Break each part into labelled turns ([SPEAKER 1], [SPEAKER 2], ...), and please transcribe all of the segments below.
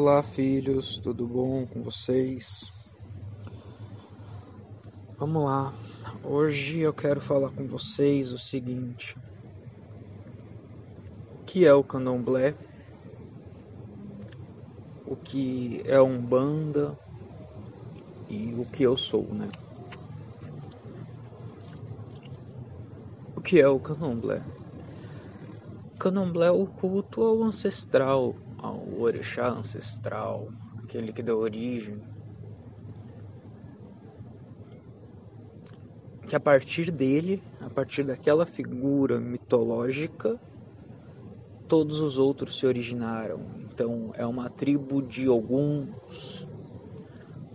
[SPEAKER 1] Olá, filhos, tudo bom com vocês? Vamos lá. Hoje eu quero falar com vocês o seguinte: o que é o candomblé? O que é umbanda e o que eu sou, né? O que é o candomblé? Candomblé é o culto ao ancestral, ao orixá ancestral, aquele que deu origem. Que a partir dele, a partir daquela figura mitológica, todos os outros se originaram. Então é uma tribo de Oguns,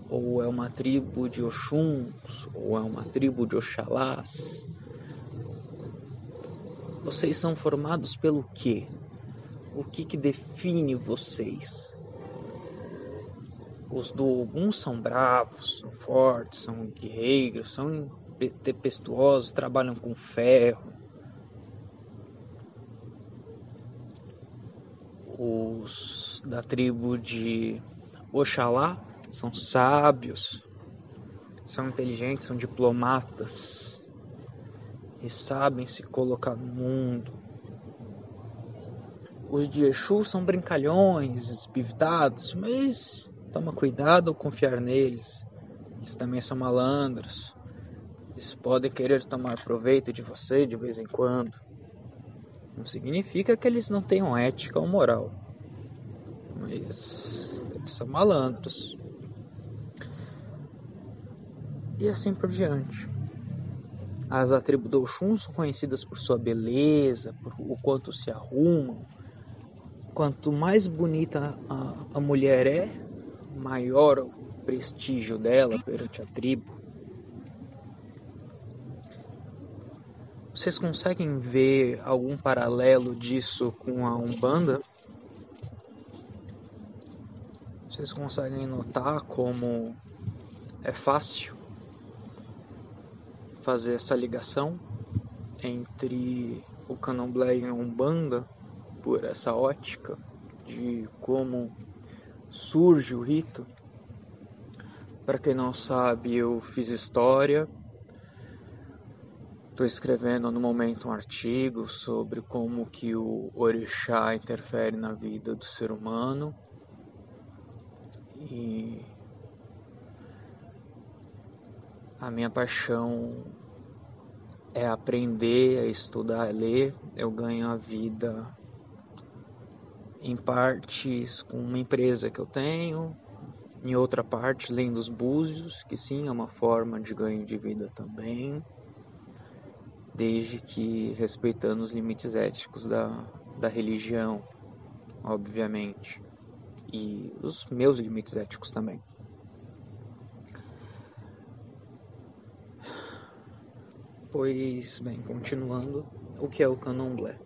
[SPEAKER 1] ou é uma tribo de Oxuns, ou é uma tribo de Oxalás vocês são formados pelo quê? O que, que define vocês? Os do Ogum são bravos, são fortes, são guerreiros, são tempestuosos, trabalham com ferro. Os da tribo de Oxalá são sábios, são inteligentes, são diplomatas, e sabem se colocar no mundo. Os de Exu são brincalhões, espivitados, mas toma cuidado ao confiar neles. Eles também são malandros. Eles podem querer tomar proveito de você de vez em quando. Não significa que eles não tenham ética ou moral. Mas eles são malandros. E assim por diante. As da tribo do Oxum são conhecidas por sua beleza, por o quanto se arrumam. Quanto mais bonita a, a mulher é, maior o prestígio dela perante a tribo. Vocês conseguem ver algum paralelo disso com a Umbanda? Vocês conseguem notar como é fácil fazer essa ligação entre o candomblé e a umbanda por essa ótica de como surge o rito. Para quem não sabe, eu fiz história. Estou escrevendo no momento um artigo sobre como que o orixá interfere na vida do ser humano. E a minha paixão é aprender a estudar, a ler. Eu ganho a vida em partes com uma empresa que eu tenho, em outra parte lendo os búzios, que sim é uma forma de ganho de vida também, desde que respeitando os limites éticos da, da religião, obviamente, e os meus limites éticos também. Pois bem, continuando, o que é o candomblé?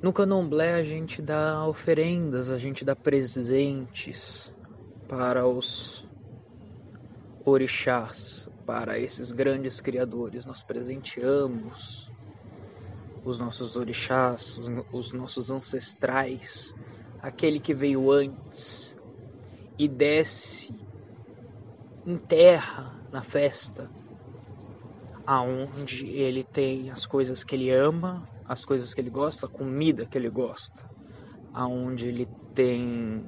[SPEAKER 1] No candomblé a gente dá oferendas, a gente dá presentes para os orixás, para esses grandes criadores. Nós presenteamos os nossos orixás, os, os nossos ancestrais, aquele que veio antes e desce, enterra na festa aonde ele tem as coisas que ele ama, as coisas que ele gosta, a comida que ele gosta, aonde ele tem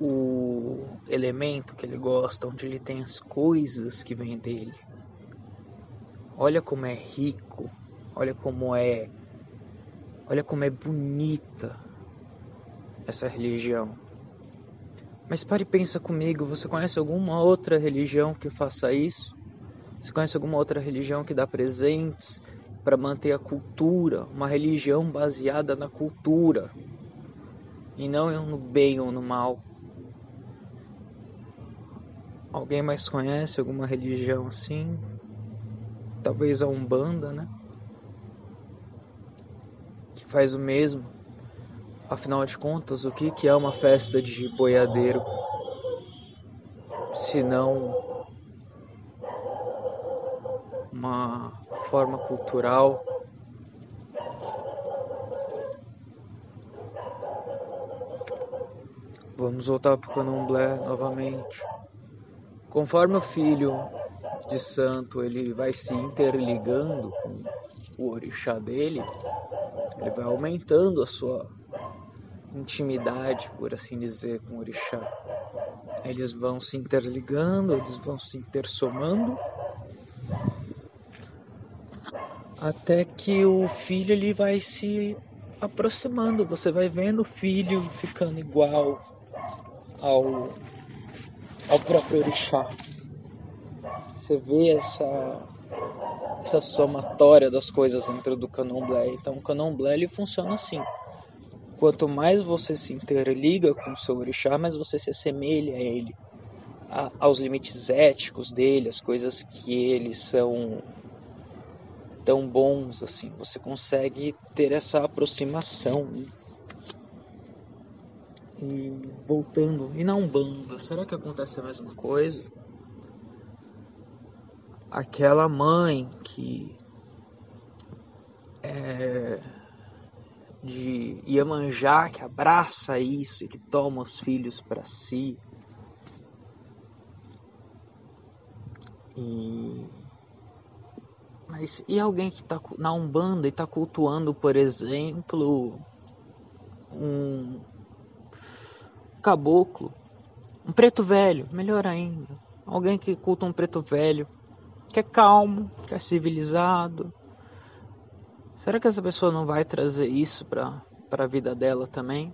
[SPEAKER 1] o elemento que ele gosta, onde ele tem as coisas que vêm dele. Olha como é rico, olha como é olha como é bonita essa religião. Mas pare e pensa comigo, você conhece alguma outra religião que faça isso? Você conhece alguma outra religião que dá presentes para manter a cultura, uma religião baseada na cultura e não no bem ou no mal? Alguém mais conhece alguma religião assim? Talvez a Umbanda, né? Que faz o mesmo. Afinal de contas, o que é uma festa de boiadeiro? Se não uma forma cultural Vamos voltar para o candomblé novamente. Conforme o filho de santo ele vai se interligando com o orixá dele, ele vai aumentando a sua intimidade, por assim dizer, com o orixá. Eles vão se interligando, eles vão se intersomando até que o filho ele vai se aproximando, você vai vendo o filho ficando igual ao, ao próprio orixá. Você vê essa, essa somatória das coisas dentro do candomblé. Então o candomblé ele funciona assim. Quanto mais você se interliga com o seu orixá, mais você se assemelha a ele, a, aos limites éticos dele, as coisas que eles são tão bons assim. Você consegue ter essa aproximação. E voltando, e na Umbanda, será que acontece a mesma coisa? Aquela mãe que é de Iemanjá que abraça isso e que toma os filhos para si. E mas e alguém que está na Umbanda e está cultuando, por exemplo, um caboclo, um preto velho, melhor ainda. Alguém que culta um preto velho, que é calmo, que é civilizado. Será que essa pessoa não vai trazer isso para a vida dela também?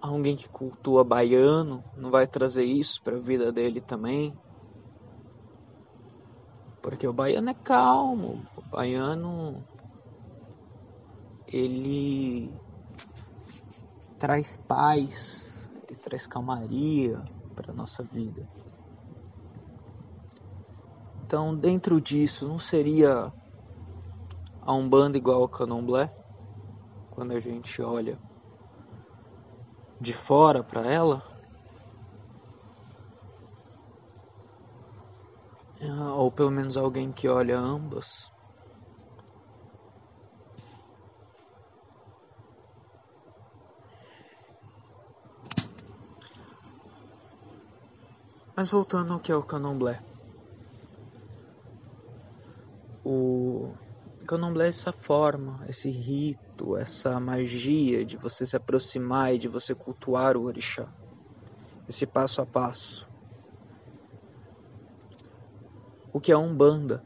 [SPEAKER 1] Alguém que cultua baiano não vai trazer isso para a vida dele também? Porque o baiano é calmo, o baiano ele traz paz, ele traz calmaria para nossa vida. Então, dentro disso, não seria a Umbanda igual ao Candomblé? Quando a gente olha de fora para ela? Ou pelo menos alguém que olha ambas. Mas voltando ao que é o candomblé. O candomblé é essa forma, esse rito, essa magia de você se aproximar e de você cultuar o orixá. Esse passo a passo. O que é Umbanda?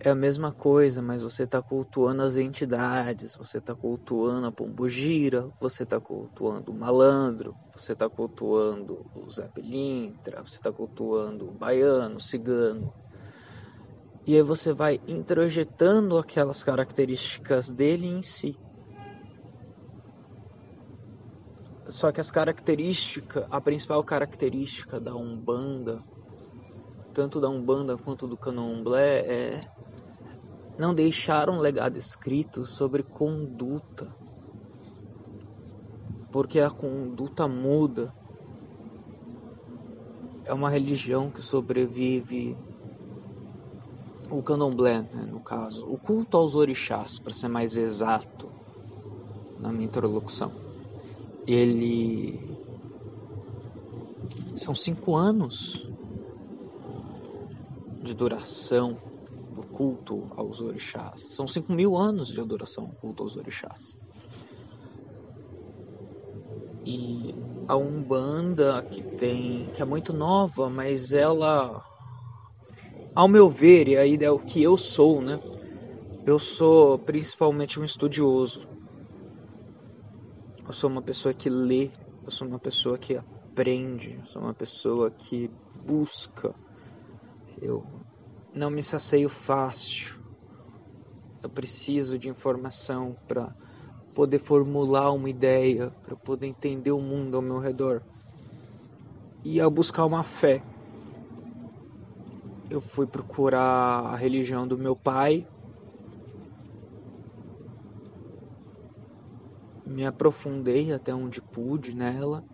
[SPEAKER 1] É a mesma coisa, mas você está cultuando as entidades, você está cultuando a pombogira, você está cultuando o malandro, você está cultuando o Zé Pelintra, você está cultuando o baiano, o cigano. E aí você vai introjetando aquelas características dele em si. Só que as características, a principal característica da Umbanda tanto da Umbanda quanto do Candomblé, é, não deixaram um legado escrito sobre conduta. Porque a conduta muda. É uma religião que sobrevive. O candomblé, né, no caso. O culto aos orixás, para ser mais exato na minha introdução. Ele. São cinco anos de duração do culto aos orixás. São 5 mil anos de adoração ao culto aos orixás. E a Umbanda que tem, que é muito nova, mas ela, ao meu ver, e aí é o que eu sou, né? Eu sou principalmente um estudioso. Eu sou uma pessoa que lê, eu sou uma pessoa que aprende, eu sou uma pessoa que busca eu não me sacio fácil. Eu preciso de informação para poder formular uma ideia, para poder entender o mundo ao meu redor. E ao buscar uma fé, eu fui procurar a religião do meu pai. Me aprofundei até onde pude nela.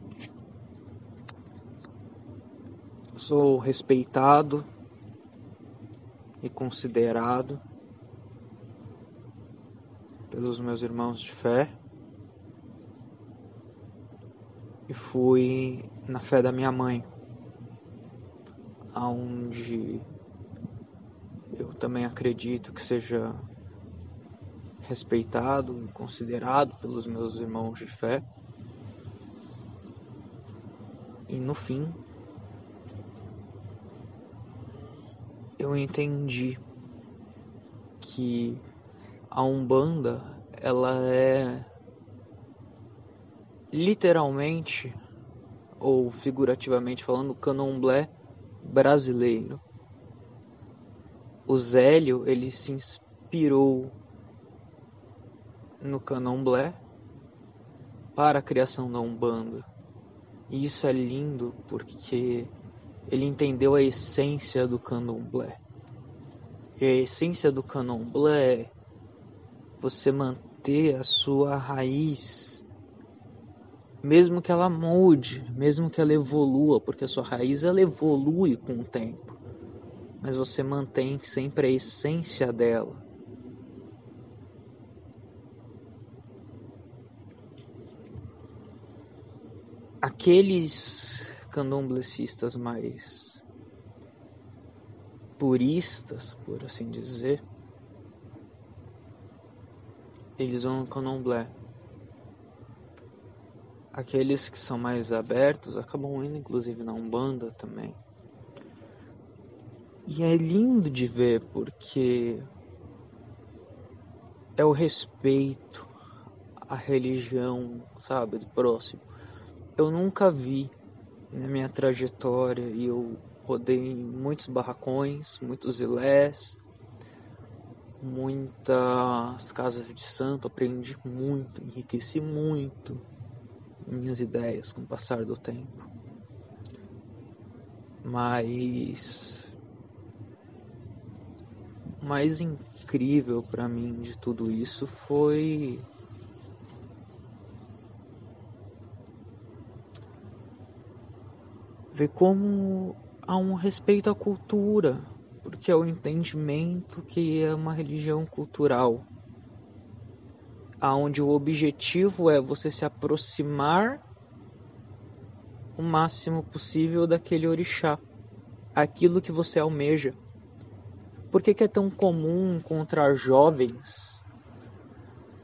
[SPEAKER 1] Sou respeitado e considerado pelos meus irmãos de fé. e fui na fé da minha mãe, aonde eu também acredito que seja respeitado e considerado pelos meus irmãos de fé. E no fim, eu entendi que a Umbanda ela é literalmente ou figurativamente falando o candomblé brasileiro. O Zélio ele se inspirou no candomblé para a criação da Umbanda. E isso é lindo porque ele entendeu a essência do candomblé. E a essência do candomblé é você manter a sua raiz, mesmo que ela mude, mesmo que ela evolua, porque a sua raiz ela evolui com o tempo, mas você mantém sempre a essência dela. Aqueles candomblecistas mais puristas, por assim dizer, eles vão no candomblé. Aqueles que são mais abertos acabam indo inclusive na Umbanda também. E é lindo de ver porque é o respeito à religião, sabe, do próximo. Eu nunca vi na minha trajetória e eu rodei muitos barracões, muitos ilés, muitas casas de santo, aprendi muito, enriqueci muito minhas ideias com o passar do tempo. Mas o mais incrível para mim de tudo isso foi ver como há um respeito à cultura, porque é o entendimento que é uma religião cultural, aonde o objetivo é você se aproximar o máximo possível daquele orixá, aquilo que você almeja. Por que, que é tão comum encontrar jovens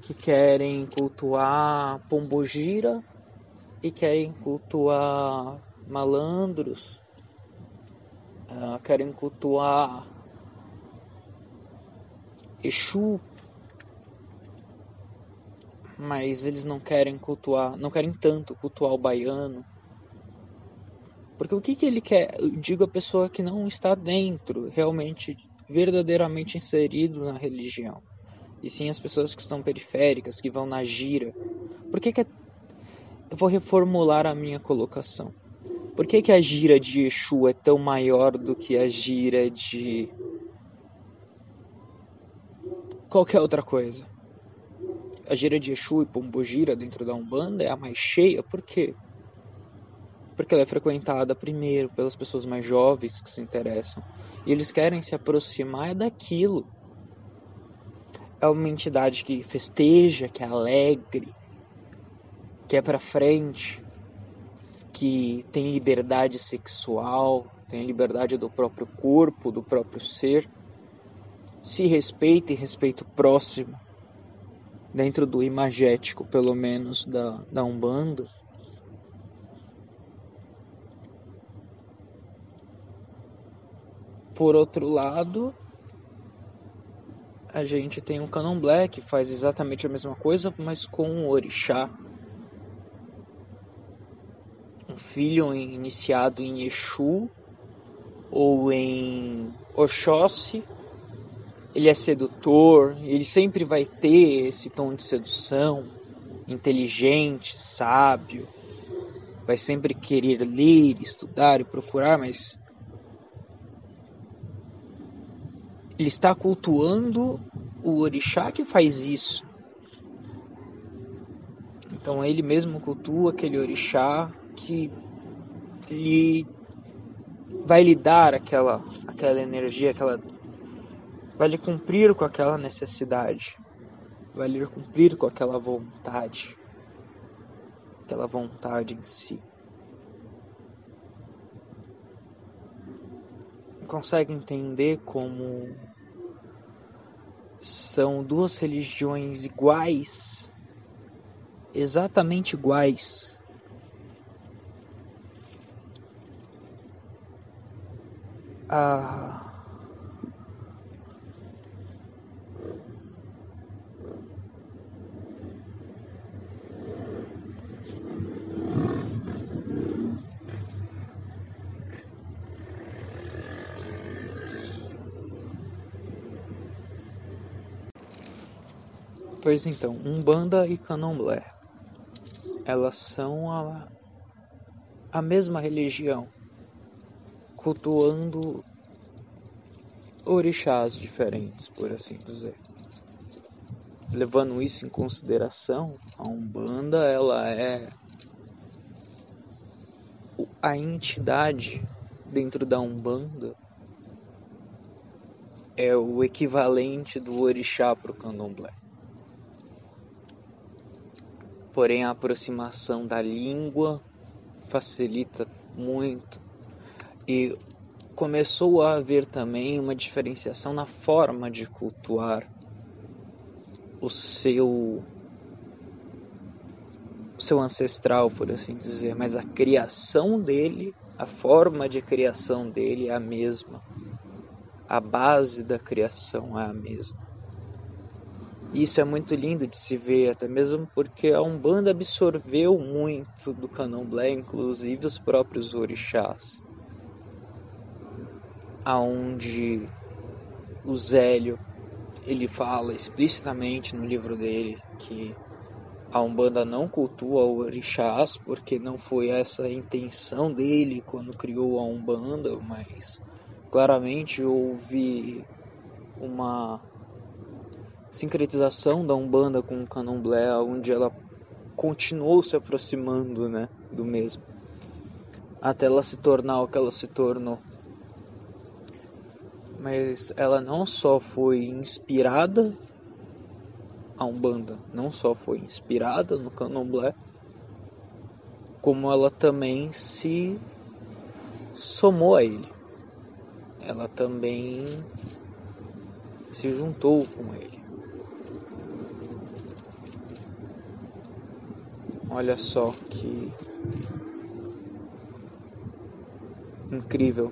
[SPEAKER 1] que querem cultuar pombogira e querem cultuar malandros uh, querem cultuar Exu, mas eles não querem cultuar, não querem tanto cultuar o baiano. Porque o que, que ele quer? Eu digo a pessoa que não está dentro, realmente, verdadeiramente inserido na religião. E sim as pessoas que estão periféricas, que vão na gira. Por que, que é... Eu vou reformular a minha colocação. Por que, que a gira de Exu é tão maior do que a gira de qualquer outra coisa? A gira de Exu e Pombogira dentro da Umbanda é a mais cheia, por quê? Porque ela é frequentada primeiro pelas pessoas mais jovens que se interessam. E eles querem se aproximar daquilo. É uma entidade que festeja, que é alegre, que é para frente, que tem liberdade sexual, tem liberdade do próprio corpo, do próprio ser, se respeita e respeita o próximo, dentro do imagético, pelo menos, da, da Umbanda. Por outro lado, a gente tem o Candomblé, que faz exatamente a mesma coisa, mas com o orixá filho iniciado em Exu ou em Oxóssi, ele é sedutor, ele sempre vai ter esse tom de sedução, inteligente, sábio, vai sempre querer ler, estudar e procurar, mas ele está cultuando o orixá que faz isso. Então ele mesmo cultua aquele orixá que lhe vai lhe dar aquela aquela energia, aquela vai lhe cumprir com aquela necessidade, vai lhe cumprir com aquela vontade. aquela vontade em si. Consegue entender como são duas religiões iguais, exatamente iguais. A Pois então, Umbanda e Candomblé, elas são a, a mesma religião, cultuando orixás diferentes, por assim dizer. Levando isso em consideração, a Umbanda ela é a entidade dentro da Umbanda é o equivalente do orixá para o candomblé porém a aproximação da língua facilita muito e começou a haver também uma diferenciação na forma de cultuar o seu seu ancestral, por assim dizer, mas a criação dele, a forma de criação dele é a mesma. A base da criação é a mesma. Isso é muito lindo de se ver, até mesmo porque a Umbanda absorveu muito do candomblé, inclusive os próprios orixás. Aonde o Zélio ele fala explicitamente no livro dele que a Umbanda não cultua orixás porque não foi essa a intenção dele quando criou a Umbanda, mas claramente houve uma sincretização da Umbanda com o Candomblé, onde ela continuou se aproximando né, do mesmo, até ela se tornar o que ela se tornou. Mas ela não só foi inspirada a Umbanda, não só foi inspirada no Candomblé, como ela também se somou a ele. Ela também se juntou com ele. Olha só que incrível.